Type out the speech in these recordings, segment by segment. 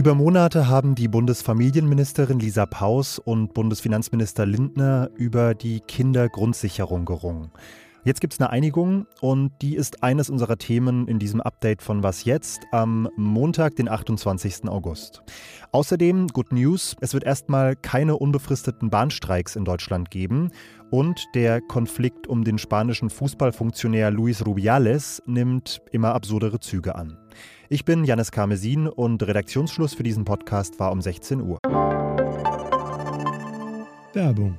Über Monate haben die Bundesfamilienministerin Lisa Paus und Bundesfinanzminister Lindner über die Kindergrundsicherung gerungen. Jetzt gibt es eine Einigung und die ist eines unserer Themen in diesem Update von Was jetzt am Montag, den 28. August. Außerdem, Good News, es wird erstmal keine unbefristeten Bahnstreiks in Deutschland geben und der Konflikt um den spanischen Fußballfunktionär Luis Rubiales nimmt immer absurdere Züge an. Ich bin Janis Karmesin und Redaktionsschluss für diesen Podcast war um 16 Uhr. Werbung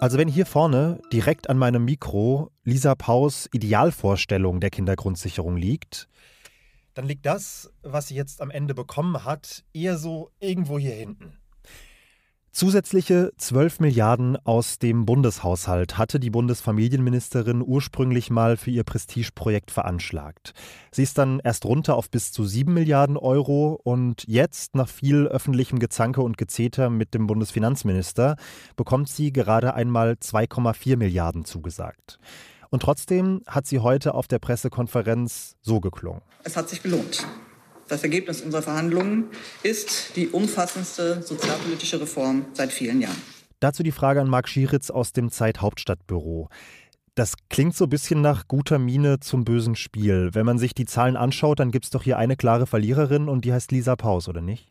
Also wenn hier vorne direkt an meinem Mikro Lisa Paus Idealvorstellung der Kindergrundsicherung liegt, dann liegt das, was sie jetzt am Ende bekommen hat, eher so irgendwo hier hinten. Zusätzliche 12 Milliarden aus dem Bundeshaushalt hatte die Bundesfamilienministerin ursprünglich mal für ihr Prestigeprojekt veranschlagt. Sie ist dann erst runter auf bis zu 7 Milliarden Euro und jetzt, nach viel öffentlichem Gezanke und Gezeter mit dem Bundesfinanzminister, bekommt sie gerade einmal 2,4 Milliarden zugesagt. Und trotzdem hat sie heute auf der Pressekonferenz so geklungen. Es hat sich gelohnt. Das Ergebnis unserer Verhandlungen ist die umfassendste sozialpolitische Reform seit vielen Jahren. Dazu die Frage an Marc Schieritz aus dem Zeit-Hauptstadtbüro. Das klingt so ein bisschen nach guter Miene zum bösen Spiel. Wenn man sich die Zahlen anschaut, dann gibt es doch hier eine klare Verliererin und die heißt Lisa Paus, oder nicht?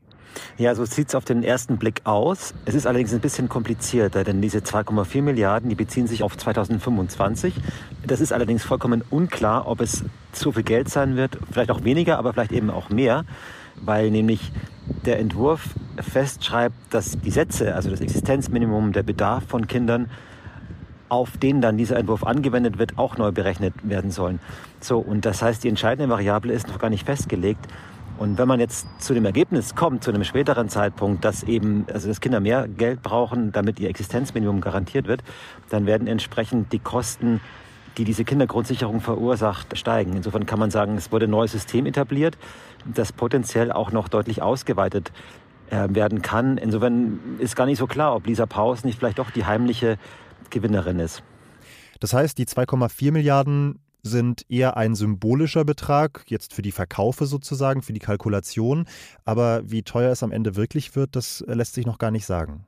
Ja, so sieht es auf den ersten Blick aus. Es ist allerdings ein bisschen komplizierter, denn diese 2,4 Milliarden, die beziehen sich auf 2025. Das ist allerdings vollkommen unklar, ob es zu viel Geld sein wird, vielleicht auch weniger, aber vielleicht eben auch mehr, weil nämlich der Entwurf festschreibt, dass die Sätze, also das Existenzminimum, der Bedarf von Kindern, auf den dann dieser Entwurf angewendet wird, auch neu berechnet werden sollen. So, und das heißt, die entscheidende Variable ist noch gar nicht festgelegt. Und wenn man jetzt zu dem Ergebnis kommt, zu einem späteren Zeitpunkt, dass eben, also dass Kinder mehr Geld brauchen, damit ihr Existenzminimum garantiert wird, dann werden entsprechend die Kosten, die diese Kindergrundsicherung verursacht, steigen. Insofern kann man sagen, es wurde ein neues System etabliert, das potenziell auch noch deutlich ausgeweitet äh, werden kann. Insofern ist gar nicht so klar, ob Lisa Paus nicht vielleicht doch die heimliche Gewinnerin ist. Das heißt, die 2,4 Milliarden sind eher ein symbolischer Betrag, jetzt für die Verkaufe sozusagen, für die Kalkulation. Aber wie teuer es am Ende wirklich wird, das lässt sich noch gar nicht sagen.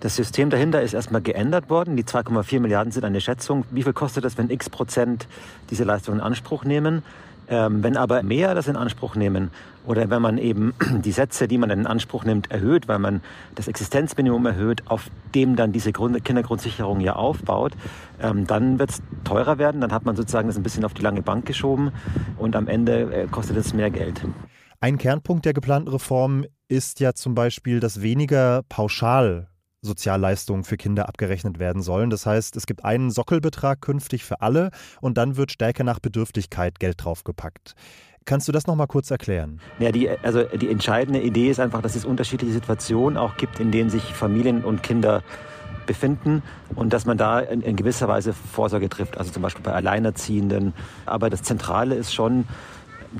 Das System dahinter ist erstmal geändert worden. Die 2,4 Milliarden sind eine Schätzung. Wie viel kostet es, wenn x Prozent diese Leistung in Anspruch nehmen? Ähm, wenn aber mehr das in Anspruch nehmen oder wenn man eben die Sätze, die man in Anspruch nimmt, erhöht, weil man das Existenzminimum erhöht, auf dem dann diese Grund Kindergrundsicherung ja aufbaut, ähm, dann wird es teurer werden. Dann hat man sozusagen das ein bisschen auf die lange Bank geschoben und am Ende äh, kostet es mehr Geld. Ein Kernpunkt der geplanten Reform ist ja zum Beispiel, dass weniger pauschal Sozialleistungen für Kinder abgerechnet werden sollen. Das heißt, es gibt einen Sockelbetrag künftig für alle und dann wird stärker nach Bedürftigkeit Geld draufgepackt. Kannst du das noch mal kurz erklären? Ja, die, also die entscheidende Idee ist einfach, dass es unterschiedliche Situationen auch gibt, in denen sich Familien und Kinder befinden und dass man da in, in gewisser Weise Vorsorge trifft, also zum Beispiel bei Alleinerziehenden. Aber das Zentrale ist schon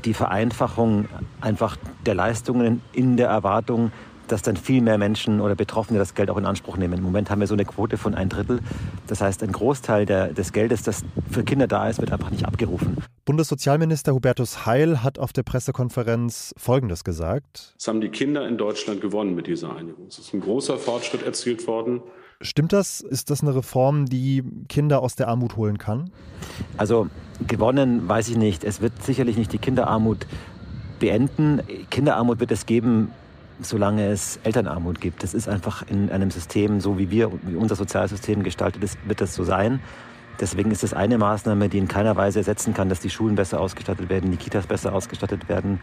die Vereinfachung einfach der Leistungen in der Erwartung, dass dann viel mehr Menschen oder Betroffene das Geld auch in Anspruch nehmen. Im Moment haben wir so eine Quote von ein Drittel. Das heißt, ein Großteil der, des Geldes, das für Kinder da ist, wird einfach nicht abgerufen. Bundessozialminister Hubertus Heil hat auf der Pressekonferenz Folgendes gesagt. Es haben die Kinder in Deutschland gewonnen mit dieser Einigung. Es ist ein großer Fortschritt erzielt worden. Stimmt das? Ist das eine Reform, die Kinder aus der Armut holen kann? Also gewonnen weiß ich nicht. Es wird sicherlich nicht die Kinderarmut beenden. Kinderarmut wird es geben, solange es Elternarmut gibt. Das ist einfach in einem System, so wie wir, wie unser Sozialsystem gestaltet ist, wird das so sein. Deswegen ist das eine Maßnahme, die in keiner Weise ersetzen kann, dass die Schulen besser ausgestattet werden, die Kitas besser ausgestattet werden.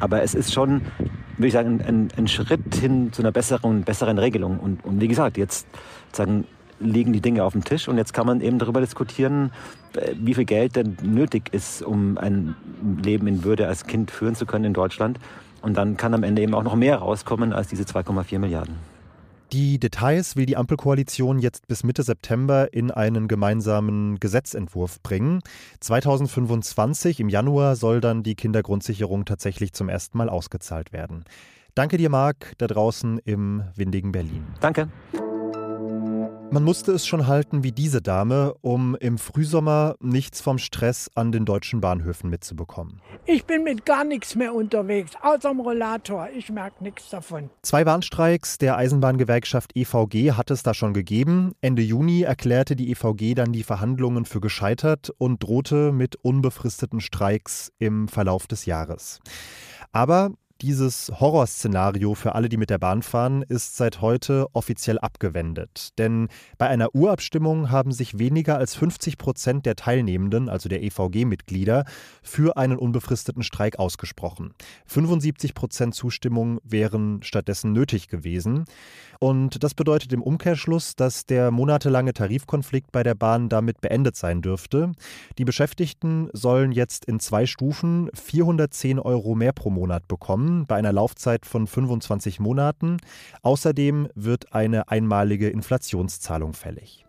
Aber es ist schon, würde ich sagen, ein, ein Schritt hin zu einer besseren, besseren Regelung. Und, und wie gesagt, jetzt sagen, liegen die Dinge auf dem Tisch und jetzt kann man eben darüber diskutieren, äh, wie viel Geld denn nötig ist, um ein Leben in Würde als Kind führen zu können in Deutschland. Und dann kann am Ende eben auch noch mehr rauskommen als diese 2,4 Milliarden. Die Details will die Ampelkoalition jetzt bis Mitte September in einen gemeinsamen Gesetzentwurf bringen. 2025 im Januar soll dann die Kindergrundsicherung tatsächlich zum ersten Mal ausgezahlt werden. Danke dir, Marc, da draußen im windigen Berlin. Danke. Man musste es schon halten wie diese Dame, um im Frühsommer nichts vom Stress an den deutschen Bahnhöfen mitzubekommen. Ich bin mit gar nichts mehr unterwegs, außer dem Rollator. Ich merke nichts davon. Zwei Warnstreiks der Eisenbahngewerkschaft EVG hat es da schon gegeben. Ende Juni erklärte die EVG dann die Verhandlungen für gescheitert und drohte mit unbefristeten Streiks im Verlauf des Jahres. Aber dieses Horrorszenario für alle, die mit der Bahn fahren, ist seit heute offiziell abgewendet. Denn bei einer Urabstimmung haben sich weniger als 50 Prozent der Teilnehmenden, also der EVG-Mitglieder, für einen unbefristeten Streik ausgesprochen. 75 Prozent Zustimmung wären stattdessen nötig gewesen. Und das bedeutet im Umkehrschluss, dass der monatelange Tarifkonflikt bei der Bahn damit beendet sein dürfte. Die Beschäftigten sollen jetzt in zwei Stufen 410 Euro mehr pro Monat bekommen bei einer Laufzeit von 25 Monaten. Außerdem wird eine einmalige Inflationszahlung fällig.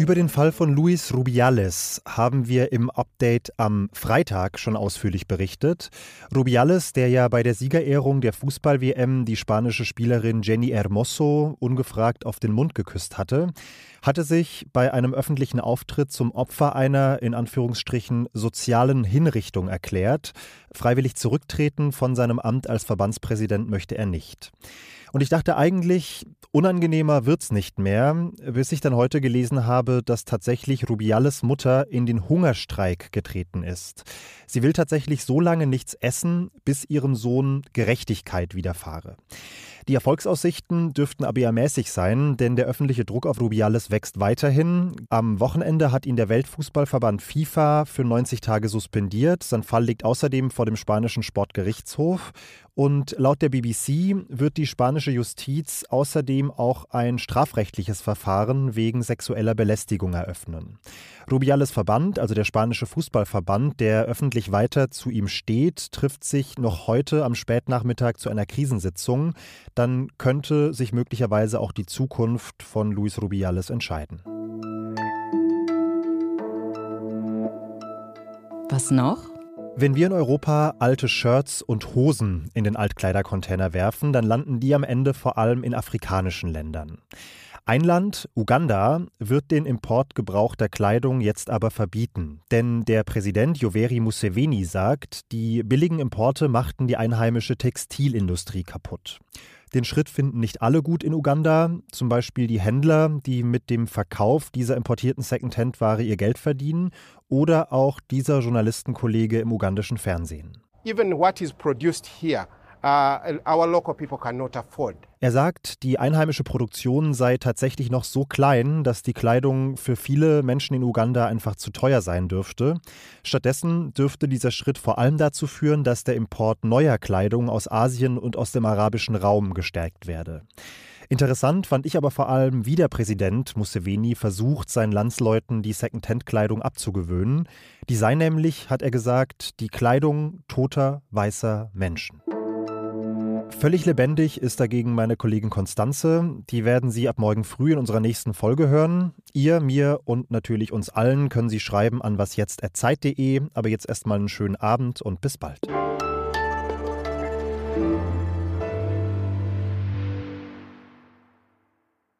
Über den Fall von Luis Rubiales haben wir im Update am Freitag schon ausführlich berichtet. Rubiales, der ja bei der Siegerehrung der Fußball-WM die spanische Spielerin Jenny Hermoso ungefragt auf den Mund geküsst hatte, hatte sich bei einem öffentlichen Auftritt zum Opfer einer in Anführungsstrichen sozialen Hinrichtung erklärt. Freiwillig zurücktreten von seinem Amt als Verbandspräsident möchte er nicht. Und ich dachte eigentlich, unangenehmer wird's nicht mehr, bis ich dann heute gelesen habe, dass tatsächlich Rubiales Mutter in den Hungerstreik getreten ist. Sie will tatsächlich so lange nichts essen, bis ihrem Sohn Gerechtigkeit widerfahre. Die Erfolgsaussichten dürften aber ja mäßig sein, denn der öffentliche Druck auf Rubiales wächst weiterhin. Am Wochenende hat ihn der Weltfußballverband FIFA für 90 Tage suspendiert. Sein Fall liegt außerdem vor dem spanischen Sportgerichtshof. Und laut der BBC wird die spanische Justiz außerdem auch ein strafrechtliches Verfahren wegen sexueller Belästigung eröffnen. Rubiales Verband, also der spanische Fußballverband, der öffentlich weiter zu ihm steht, trifft sich noch heute am Spätnachmittag zu einer Krisensitzung. Dann könnte sich möglicherweise auch die Zukunft von Luis Rubiales entscheiden. Was noch? Wenn wir in Europa alte Shirts und Hosen in den Altkleidercontainer werfen, dann landen die am Ende vor allem in afrikanischen Ländern. Ein Land, Uganda, wird den Import gebrauchter Kleidung jetzt aber verbieten. Denn der Präsident Yoweri Museveni sagt, die billigen Importe machten die einheimische Textilindustrie kaputt. Den Schritt finden nicht alle gut in Uganda, zum Beispiel die Händler, die mit dem Verkauf dieser importierten Secondhand-Ware ihr Geld verdienen, oder auch dieser Journalistenkollege im ugandischen Fernsehen. Even what is produced here Uh. Er sagt, die einheimische Produktion sei tatsächlich noch so klein, dass die Kleidung für viele Menschen in Uganda einfach zu teuer sein dürfte. Stattdessen dürfte dieser Schritt vor allem dazu führen, dass der Import neuer Kleidung aus Asien und aus dem arabischen Raum gestärkt werde. Interessant fand ich aber vor allem, wie der Präsident Museveni versucht, seinen Landsleuten die Second-Hand-Kleidung abzugewöhnen. Die sei nämlich, hat er gesagt, die Kleidung toter weißer Menschen. Völlig lebendig ist dagegen meine Kollegin Konstanze. Die werden Sie ab morgen früh in unserer nächsten Folge hören. Ihr, mir und natürlich uns allen können Sie schreiben an wasjetzt.zeit.de. Aber jetzt erstmal einen schönen Abend und bis bald.